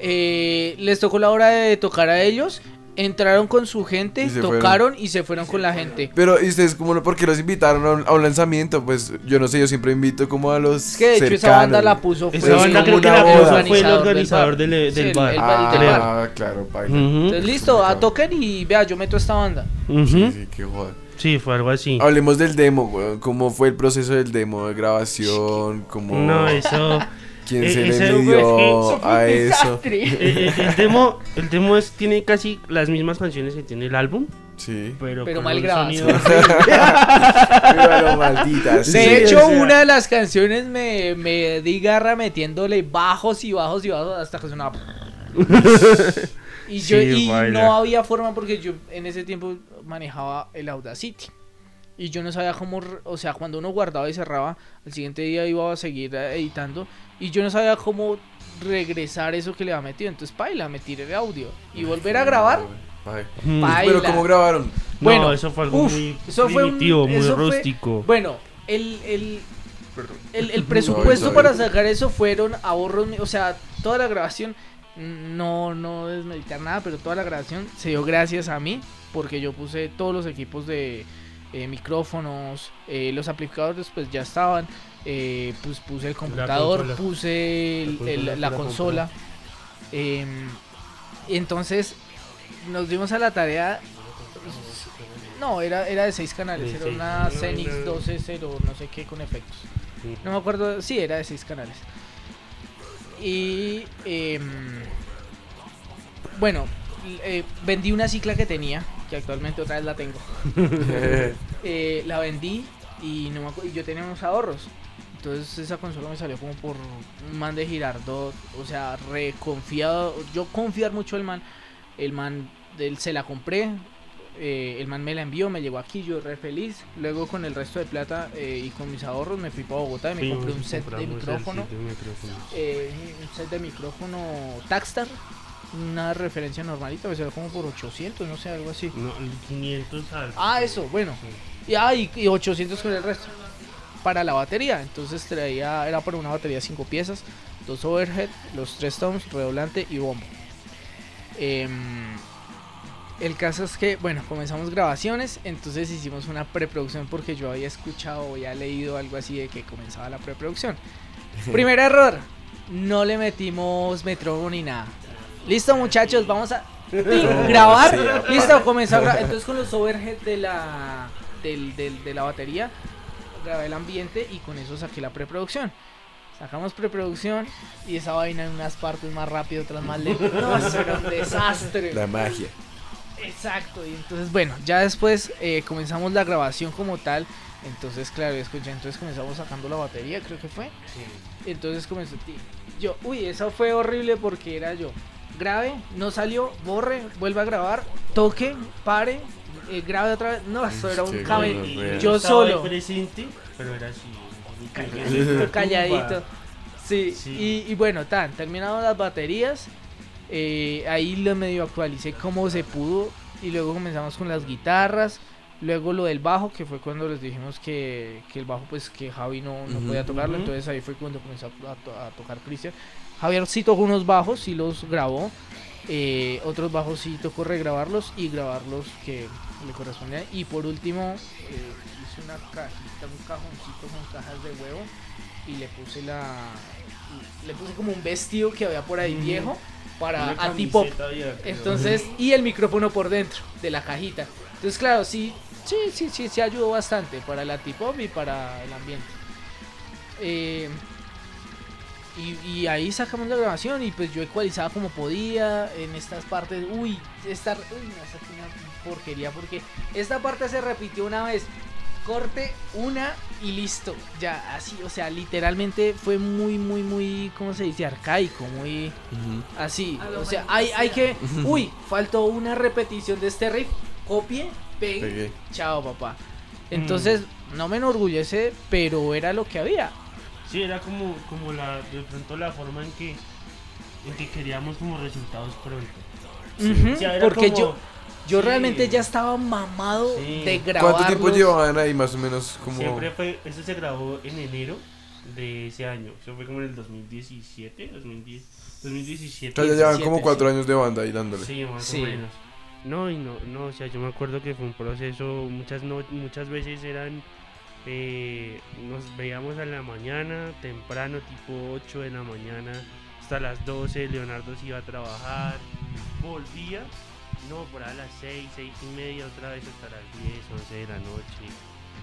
eh, les tocó la hora de tocar a ellos, entraron con su gente, Y tocaron y se fueron con la gente. Pero, ¿y ustedes cómo no? Porque los invitaron a un, a un lanzamiento? Pues yo no sé, yo siempre invito como a los. Es que de hecho esa cercanos, banda la puso Esa banda creo que la puso fue el organizador del, del Sí, el- bar. el- Ah, del bar. claro. Ujú. Entonces listo, a toquen y vea, yo meto esta banda. Sí, sí, qué joda. Sí, fue algo así. Hablemos del demo, weón. ¿Cómo fue el proceso del demo de grabación? ¿Cómo, No, eso. ¿Quién eh, se ese le fue- midió a eso? eh, eh, el demo, el demo es, tiene casi las mismas canciones que tiene el álbum, Sí. pero, mal Pero maldita. Sí, De o hecho, sea- una de las canciones me, me di garra metiéndole bajos y bajos y bajos hasta que sonaba. y yo Sí, y no había forma porque yo en ese tiempo manejaba el Audacity. Y yo no sabía cómo, o sea, cuando uno guardaba y cerraba, al siguiente día iba a seguir eh, editando. Y yo no sabía cómo regresar eso que le había metido. Entonces, paila, me tiré el audio. Y volver a grabar. Mm. Paila. Pero ¿cómo grabaron? No, Bueno, eso fue algo uf, muy eso fue un- primitivo, muy eso fue- rústico. Bueno, el, el, el, el presupuesto para sacar eso fueron ahorros, o sea, toda la grabación, no, no desmeditar nada, pero toda la grabación se dio gracias a mí, porque yo puse todos los equipos de eh, micrófonos, eh, los amplificadores pues ya estaban, eh, pues puse el computador, consola. puse el- La el- la consola. em, y entonces nos dimos a la tarea no, era, era de seis canales, era una no. 12.0 no sé qué con efectos. Sí. No me acuerdo, sí, era de seis canales. Y em, bueno, vendí una cicla que tenía, que actualmente otra vez la tengo. Eh, la vendí y, no me yo tenía unos ahorros. Entonces esa consola me salió como por un man de Girardot, o sea, reconfiado. Yo confiar mucho el man. El man del, se la compré, eh, el man me la envió, me llegó aquí, yo re feliz. Luego con el resto de plata eh, y con mis ahorros me fui para Bogotá y me Sí, compré un set de micrófono. set de micrófono. eh, un set de micrófono Takstar. Una referencia normalita, me salió como por 800, no sé, algo así. No, el 500 algo. Ah, eso, bueno. Sí. Y, ah, y, y 800 con el resto. Para la batería. Entonces traía, era para una batería 5 piezas, dos overhead, los tres toms, redoblante y bombo. Em, El caso es que, bueno, comenzamos grabaciones, entonces hicimos una preproducción porque yo había escuchado o había leído algo así de que comenzaba la preproducción. Primer error, no le metimos metrónomo ni nada. Listo muchachos, vamos a grabar. Sí. Listo, comenzó a grabar. Entonces con los overhead de la, del- del- de la batería, grabé el ambiente y con eso saqué la preproducción. Sacamos preproducción y esa vaina en unas partes más rápido, otras más lento. No, eso era un desastre. La magia. Exacto, y entonces bueno, ya después eh, comenzamos la grabación como tal. Entonces, claro, escuché, entonces comenzamos sacando la batería, creo que fue. Entonces comenzó, yo, uy, eso fue horrible porque era yo. Grabe, no salió, borre, vuelva a grabar, toque, pare, eh, grabe otra vez. No, eso era un Qué cabe- gonorrea. Yo solo, presente, pero era así. calladito. Sí, Sí. Y, y bueno, tan, terminaron las baterías. eh, ahí lo medio actualicé como se pudo. Y luego comenzamos con las guitarras. Luego lo del bajo, que fue cuando les dijimos que, que el bajo, pues que Javi no, no podía tocarlo. Entonces ahí fue cuando comenzó a, to- a tocar Cristian. Javier sí tocó unos bajos, sí los grabó. eh, otros bajos sí tocó regrabarlos y grabarlos que le correspondían. Y por último, eh, hice una cajita, un cajoncito con cajas de huevo y le puse la le puse como un vestido que había por ahí viejo para Una a tipo camiseta abierta. entonces y el micrófono por dentro de la cajita entonces claro sí sí sí sí sí ayudó bastante para la tipo y para el ambiente Eh, y, y ahí sacamos la grabación y pues yo ecualizaba como podía en estas partes. Uy esta uy no esta fue una porquería porque esta parte se repitió una vez. Corte una y listo ya así o sea literalmente fue muy muy muy cómo se dice arcaico muy así o sea hay, hay que uy faltó una repetición de este riff. Copie pegue Pegué. chao papá. Entonces no me enorgullece pero era lo que había Sí, era como, como la, de pronto la forma en que, en que queríamos como resultados pronto. O sea, era porque como- yo yo sí. realmente ya estaba mamado Sí. de grabar ¿Cuánto tiempo llevaban ahí más o menos? Como... Siempre fue, eso se grabó en enero de ese año. Eso fue como en el 2017, 2010, 2017. O sea, ya llevan 17, como cuatro sí. años de banda ahí dándole. Sí, más Sí. o menos. No, y no, no, o sea, yo me acuerdo que fue un proceso, muchas no, muchas veces eran, eh, nos veíamos a la mañana, temprano, tipo 8 de la mañana, hasta las 12, Leonardo se iba a trabajar, volvía, no, por a las 6, 6 y media, otra vez hasta las 10, 11 de la noche,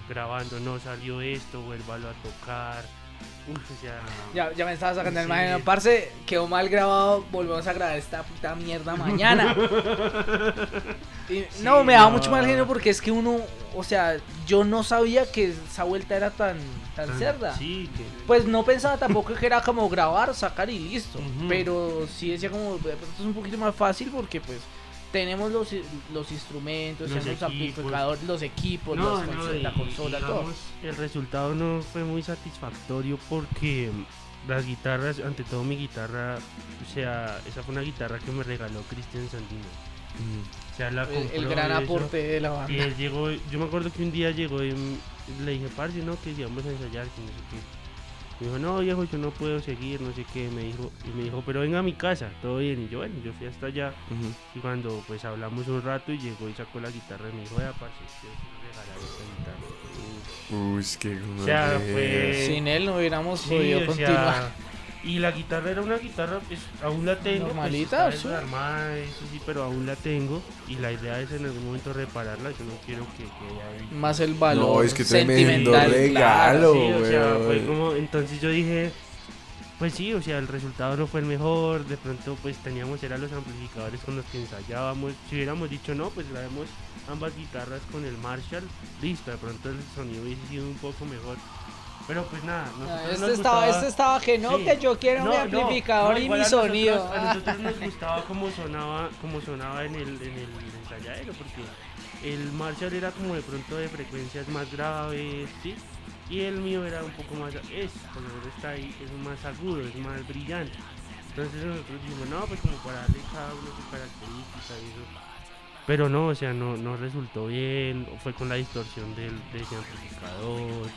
grabando, no salió esto, vuélvalo a tocar, Uf, sea, ya, ya me estaba sacando el Sí. imagino parce quedó mal grabado volvemos a grabar esta puta mierda mañana Y Sí, no me daba no. mucho mal genio porque es que uno o sea yo no sabía que esa vuelta era tan tan tan- cerda Sí, que, Pues no pensaba tampoco que era como grabar, sacar y listo. Pero sí decía como, "De pronto es un poquito más fácil porque pues tenemos los, los instrumentos, Los tenemos equipos. amplificadores, los equipos, No, las no, consolas, y- la consola, y todo. El resultado no fue muy satisfactorio porque mm, las guitarras, ante todo mi guitarra, o sea, esa fue una guitarra que me regaló Cristian Sandino. Ujú. O sea, la El, gran y aporte de la Y banda. él llegó, yo me acuerdo que un día llegó y le dije, parce, no, que íbamos a ensayar, que no sé qué. Me dijo, no, viejo, yo no puedo seguir, no sé qué. Me dijo, y me dijo, pero venga a mi casa, todo bien. Y yo, bueno, yo fui hasta allá. Y cuando pues hablamos un rato y llegó y sacó la guitarra y me dijo, vea, parce, regalar esta guitarra. Uy, qué O sea, fue- Sin él no hubiéramos Sí, podido continuar. sea, y la guitarra era una guitarra, pues aún la tengo. Normalita, pues, sí. está desarmada, eso sí, pero aún la tengo. Y la idea es en algún momento repararla. Yo no quiero que quede ahí. Más el valor No, es que tremendo sentimental. regalo, Sí, o sea, fue como, entonces yo dije, pues sí, o sea, el resultado no fue el mejor, de pronto pues teníamos, eran los amplificadores con los que ensayábamos, si hubiéramos dicho no, pues grabemos ambas guitarras con el Marshall, listo, de pronto el sonido hubiese sido un poco mejor, pero pues nada, Este nos estaba, gustaba- este estaba que no, Sí. que yo quiero No, mi amplificador no, y mi a nosotros- sonido. A nosotros nos gustaba cómo sonaba, cómo sonaba en el, en el ensayadero, porque el Marshall era como de pronto de frecuencias más graves, ¿sí? Y el mío era un poco más, es, por lo está ahí, es más agudo, es más brillante. Entonces nosotros dijimos, no, pues como para darle cada uno sus características y eso. Pero no, o sea, no, no resultó bien, fue con la distorsión del, de ese amplificador.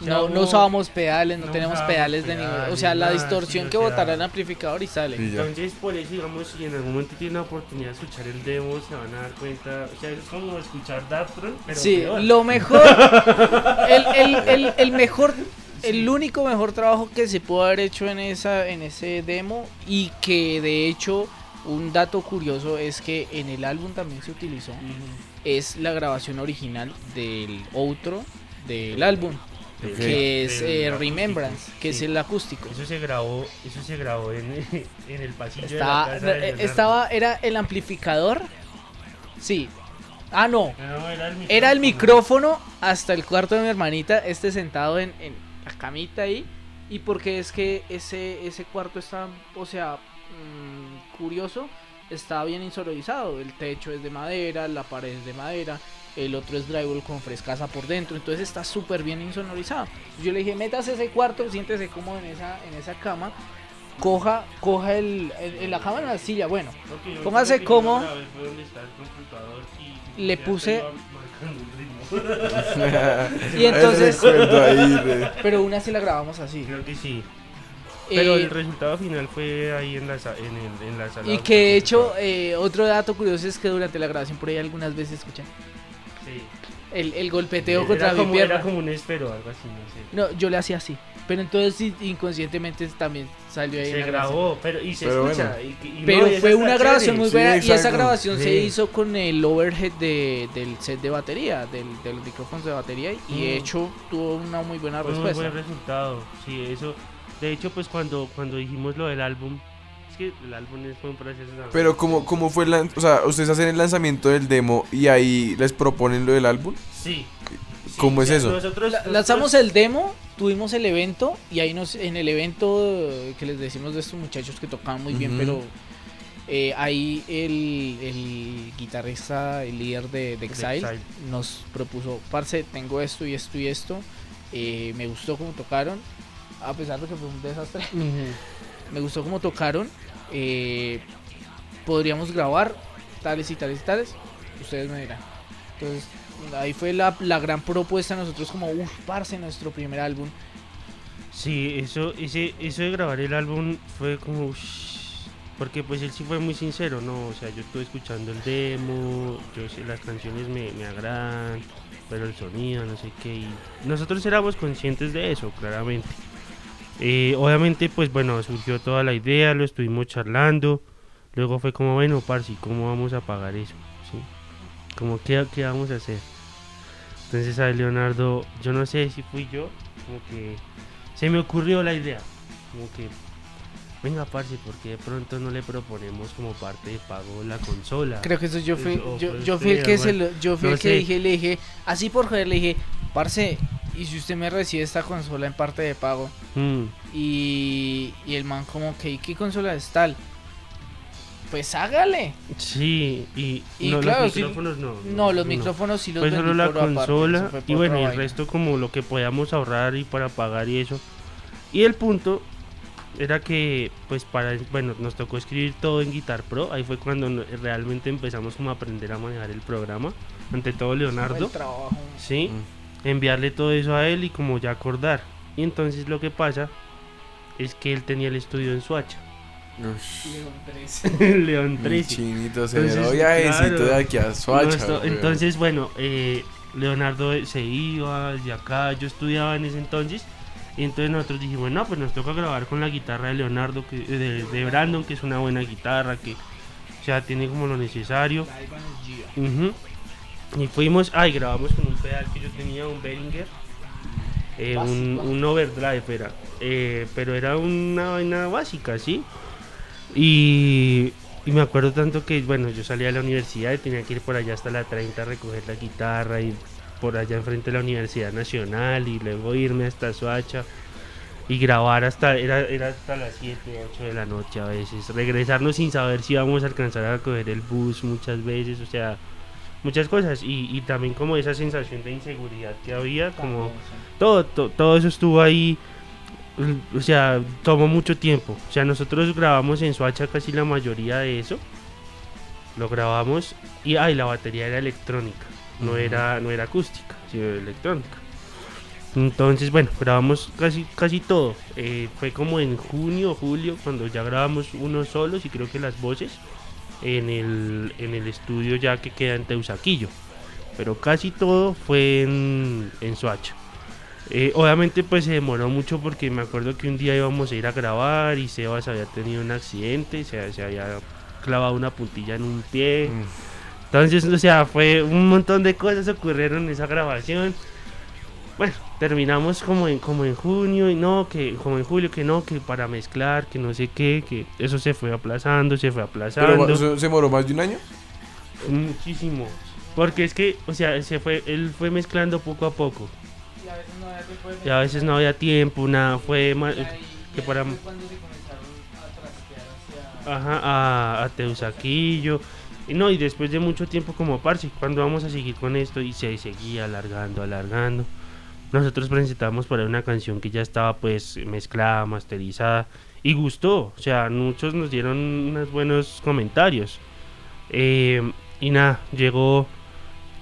No, no usábamos pedales, no, no tenemos usábamos pedales de ningún... O sea, la distorsión que botará el amplificador y sale. Y. Entonces, por eso, digamos, si en algún momento tienen la oportunidad de escuchar el demo, se van a dar cuenta. O sea, es como escuchar Daftron, pero Sí, peor. lo mejor, el, el, el, el mejor, el único mejor trabajo que se pudo haber hecho en esa, en ese demo y que de hecho un dato curioso es que en el álbum también se utilizó Ujú. es la grabación original del outro del álbum Que es eh. Remembrance que es el acústico. Eso se grabó, eso se grabó en, en el pasillo Estaba, de la casa de eh, estaba, era el amplificador, sí. Ah no, No, era el Era el micrófono hasta el cuarto de mi hermanita, este sentado en, en la camita ahí. Y porque es que ese, ese cuarto está, o sea, mm, curioso, está bien insonorizado. El techo es de madera, la pared es de madera, el otro es drywall con frescasa por dentro. Entonces está súper bien insonorizado. Yo le dije, métase ese cuarto, siéntese cómodo en esa, en esa cama. Coja, coja el, el- en la cama en la silla, bueno, Ok, yo Póngase cómodo. Le puse-. Y entonces- pero una sí la grabamos así. Creo que sí. Pero Eh, el resultado final fue ahí en la, en el, en la sala. Y que de hecho, eh, otro dato curioso es que durante la grabación por ahí algunas veces escuchan. El, el golpeteo Era contra mi como, pierna. Era como un espero, algo así, no sé. No, yo le hacía así. Pero entonces sí, inconscientemente también salió ahí. Se la grabación. grabó, pero y se Pero escucha. bueno. y y no, Pero esa fue una grabación chévere. muy Sí, buena y esa grabación se Sí. hizo con el overhead de, del set de batería, del, de los micrófonos de batería y de Mm. hecho tuvo una muy buena Fue un respuesta. buen resultado. Sí, eso. De hecho, pues cuando, cuando dijimos lo del álbum, es que el álbum es- fue un proceso. Pero ¿cómo, cómo fue el O sea, ustedes hacen el lanzamiento del demo y ahí les proponen lo del álbum. Sí. Sí, ¿Cómo o es sea, eso? Nosotros, La- nosotros- lanzamos el demo, tuvimos el evento y ahí nos en el evento que les decimos de estos muchachos que tocaban muy bien, Ujú. pero eh, ahí el, el guitarrista, el líder de, de Exile, Exile. nos propuso, parce, tengo esto y esto y esto, eh, me gustó cómo tocaron, a pesar de que fue un desastre, Ujú. Me gustó cómo tocaron, eh, podríamos grabar tales y tales y tales, ustedes me dirán. Entonces, ahí fue la, la gran propuesta de nosotros como, uff, parce, nuestro primer álbum. Sí, eso, ese, eso de grabar el álbum fue como. ush, Porque pues él sí fue muy sincero, ¿no? O sea, yo estuve escuchando el demo, yo sé, las canciones me, me agradan, pero el sonido, no sé qué. Y nosotros éramos conscientes de eso, claramente. Eh, obviamente, pues bueno, surgió toda la idea, lo estuvimos charlando. Luego fue como, bueno, Parsi, ¿cómo vamos a pagar eso? ¿Sí? Como, ¿qué, ¿qué vamos a hacer? Entonces a Leonardo, yo no sé si fui yo, como que se me ocurrió la idea. Como que, venga, parce, porque de pronto no le proponemos como parte de pago la consola? Creo que eso yo fui, Eso, yo, pues, yo fui el que se lo- yo fui No el que sé. dije, le dije, así por joder, le dije, parce, y si usted me recibe esta consola en parte de pago, Mm, y, y el man como que, ¿y qué consola es tal? Pues hágale. sí, y, Y no, claro, los sí, micrófonos no. No, los micrófonos sí los Fue solo la por aparte, consola fue y bueno, y el resto como lo que podíamos ahorrar y para pagar y eso. Y el punto era que pues para bueno, nos tocó escribir todo en Guitar Pro, ahí fue cuando no- realmente empezamos como a aprender a manejar el programa, ante todo Leonardo, El trabajo. ¿sí? Enviarle todo eso a él y como ya acordar. Y entonces lo que pasa es que él tenía el estudio en Suacha, León mi 13. chinito, se Entonces, claro, de aquí a weón. entonces, bueno, eh, Leonardo se iba de acá, yo estudiaba en ese entonces, y entonces nosotros dijimos, no, pues nos toca grabar con la guitarra de Leonardo, que, de, de Brandon, que es una buena guitarra, que o sea, tiene como lo necesario. Y fuimos, ay, grabamos con un pedal que yo tenía, un Behringer, eh, un, un overdrive era, eh, pero era una vaina básica, ¿sí? Y, y me acuerdo tanto que, bueno, yo salía de la universidad y tenía que ir por allá hasta la 30 a recoger la guitarra y por allá enfrente de la Universidad Nacional y luego irme hasta Soacha y grabar hasta, era, era hasta las 7, 8 de la noche a veces, regresarnos sin saber si íbamos a alcanzar a coger el bus muchas veces, o sea, muchas cosas y, y también como esa sensación de inseguridad que había, como todo, to- todo eso estuvo ahí, o sea, tomó mucho tiempo. O sea, nosotros grabamos en Soacha casi la mayoría de eso. Lo grabamos y ay, la batería era electrónica, no era no era acústica, sino electrónica. Entonces, bueno, grabamos casi, casi todo. Eh, fue como en junio o julio cuando ya grabamos unos solos y creo que las voces en el, en el estudio ya que queda en Teusaquillo. Pero casi todo fue en, en Soacha. Eh, obviamente pues se demoró mucho porque me acuerdo que un día íbamos a ir a grabar y Sebas había tenido un accidente, se, se había clavado una puntilla en un pie. Mm. Entonces, o sea, fue un montón de cosas ocurrieron en esa grabación. Bueno, terminamos como en, como en junio y no, que como en julio, que no, que para mezclar, que no sé qué, que eso se fue aplazando, se fue aplazando. Pero ¿eso se demoró más de un año. Muchísimo. Porque es que, o sea, se fue, él fue mezclando poco a poco. Y a veces no había tiempo Y a veces no había tiempo, nada, fue Y ahí- que para fue cuando se comenzaron a trastear hacia... ajá, a, a Teusaquillo. Y no, y después de mucho tiempo como parce, cuando vamos a seguir con esto? Y se seguía alargando, alargando. Nosotros presentamos por ahí una canción que ya estaba pues mezclada, masterizada y gustó. O sea, muchos nos dieron unos buenos comentarios. Eh, y nada, llegó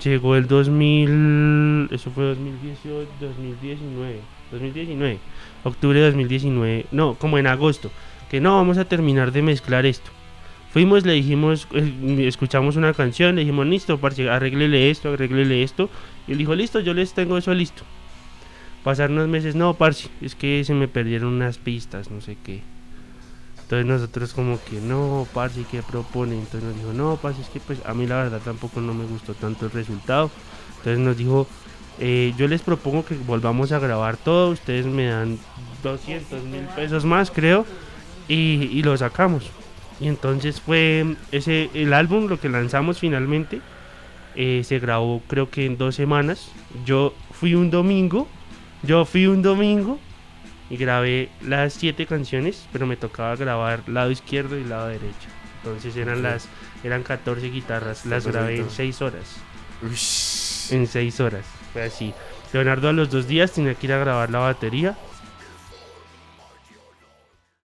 llegó el 2000, eso fue 2018, 2019, 2019, octubre de 2019, no, como en agosto, que no, vamos a terminar de mezclar esto. Fuimos, le dijimos, eh, escuchamos una canción, le dijimos, listo, parce, arréglele esto, arréglele esto. Y él dijo, listo, yo les tengo eso listo. Pasaron unos meses, no, parce, es que se me perdieron unas pistas, no sé qué. Entonces nosotros como que, no, parce, ¿qué propone? Entonces nos dijo, no, parce, es que pues a mí la verdad tampoco no me gustó tanto el resultado. Entonces nos dijo, eh, yo les propongo que volvamos a grabar todo, ustedes me dan 200 mil pesos más, creo, y, y lo sacamos. Y entonces fue ese el álbum, lo que lanzamos finalmente, eh, se grabó creo que en dos semanas. Yo fui un domingo, yo fui un domingo y grabé las siete canciones, pero me tocaba grabar lado izquierdo y lado derecho. Entonces eran las eran 14 guitarras, las grabé en 6 horas. En 6 horas, fue así. Leonardo a los dos días tenía que ir a grabar la batería